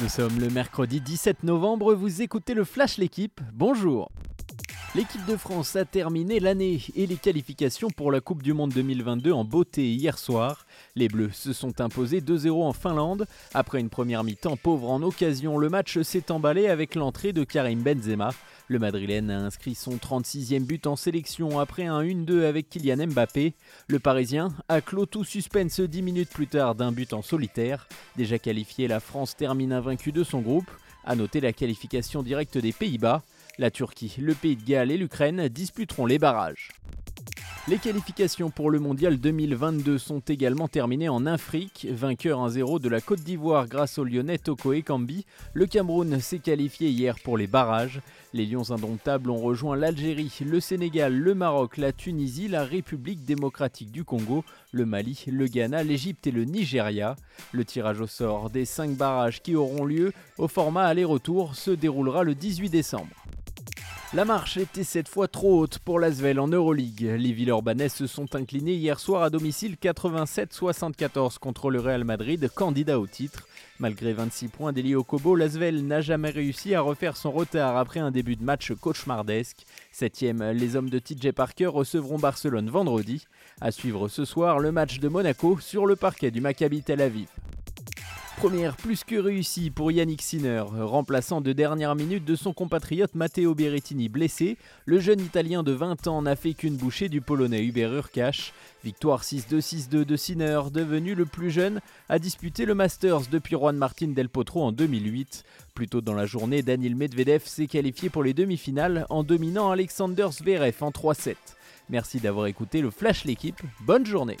Nous sommes le mercredi 17 novembre, vous écoutez le Flash L'équipe, bonjour L'équipe de France a terminé l'année et les qualifications pour la Coupe du Monde 2022 en beauté hier soir. Les Bleus se sont imposés 2-0 en Finlande. Après une première mi-temps pauvre en occasion, le match s'est emballé avec l'entrée de Karim Benzema. Le Madrilène a inscrit son 36e but en sélection après un 1-2 avec Kylian Mbappé. Le Parisien a clos tout suspense 10 minutes plus tard d'un but en solitaire. Déjà qualifié, la France termine invaincu de son groupe. A noter la qualification directe des Pays-Bas. La Turquie, le Pays de Galles et l'Ukraine disputeront les barrages. Les qualifications pour le Mondial 2022 sont également terminées en Afrique. Vainqueur 1-0 de la Côte d'Ivoire grâce au Lyonnais Toko Ekambi, le Cameroun s'est qualifié hier pour les barrages. Les Lions indomptables ont rejoint l'Algérie, le Sénégal, le Maroc, la Tunisie, la République démocratique du Congo, le Mali, le Ghana, l'Égypte et le Nigeria. Le tirage au sort des 5 barrages qui auront lieu au format aller-retour se déroulera le 18 décembre. La marche était cette fois trop haute pour l'Asvel en Euroleague. Les Villeurbanais se sont inclinés hier soir à domicile 87-74 contre le Real Madrid, candidat au titre. Malgré 26 points d'Elio Kobo, l'Asvel n'a jamais réussi à refaire son retard après un début de match cauchemardesque. Septième, les hommes de TJ Parker recevront Barcelone vendredi. À suivre ce soir le match de Monaco sur le parquet du Maccabi Tel Aviv. Première plus que réussie pour Yannick Sinner, remplaçant de dernière minute de son compatriote Matteo Berrettini blessé. Le jeune Italien de 20 ans n'a fait qu'une bouchée du Polonais Hubert Urkash. Victoire 6-2-6-2 de Sinner, devenu le plus jeune à disputer le Masters depuis Juan Martin Del Potro en 2008. Plus tôt dans la journée, Daniel Medvedev s'est qualifié pour les demi-finales en dominant Alexander Zverev en 3-7. Merci d'avoir écouté le Flash l'équipe, bonne journée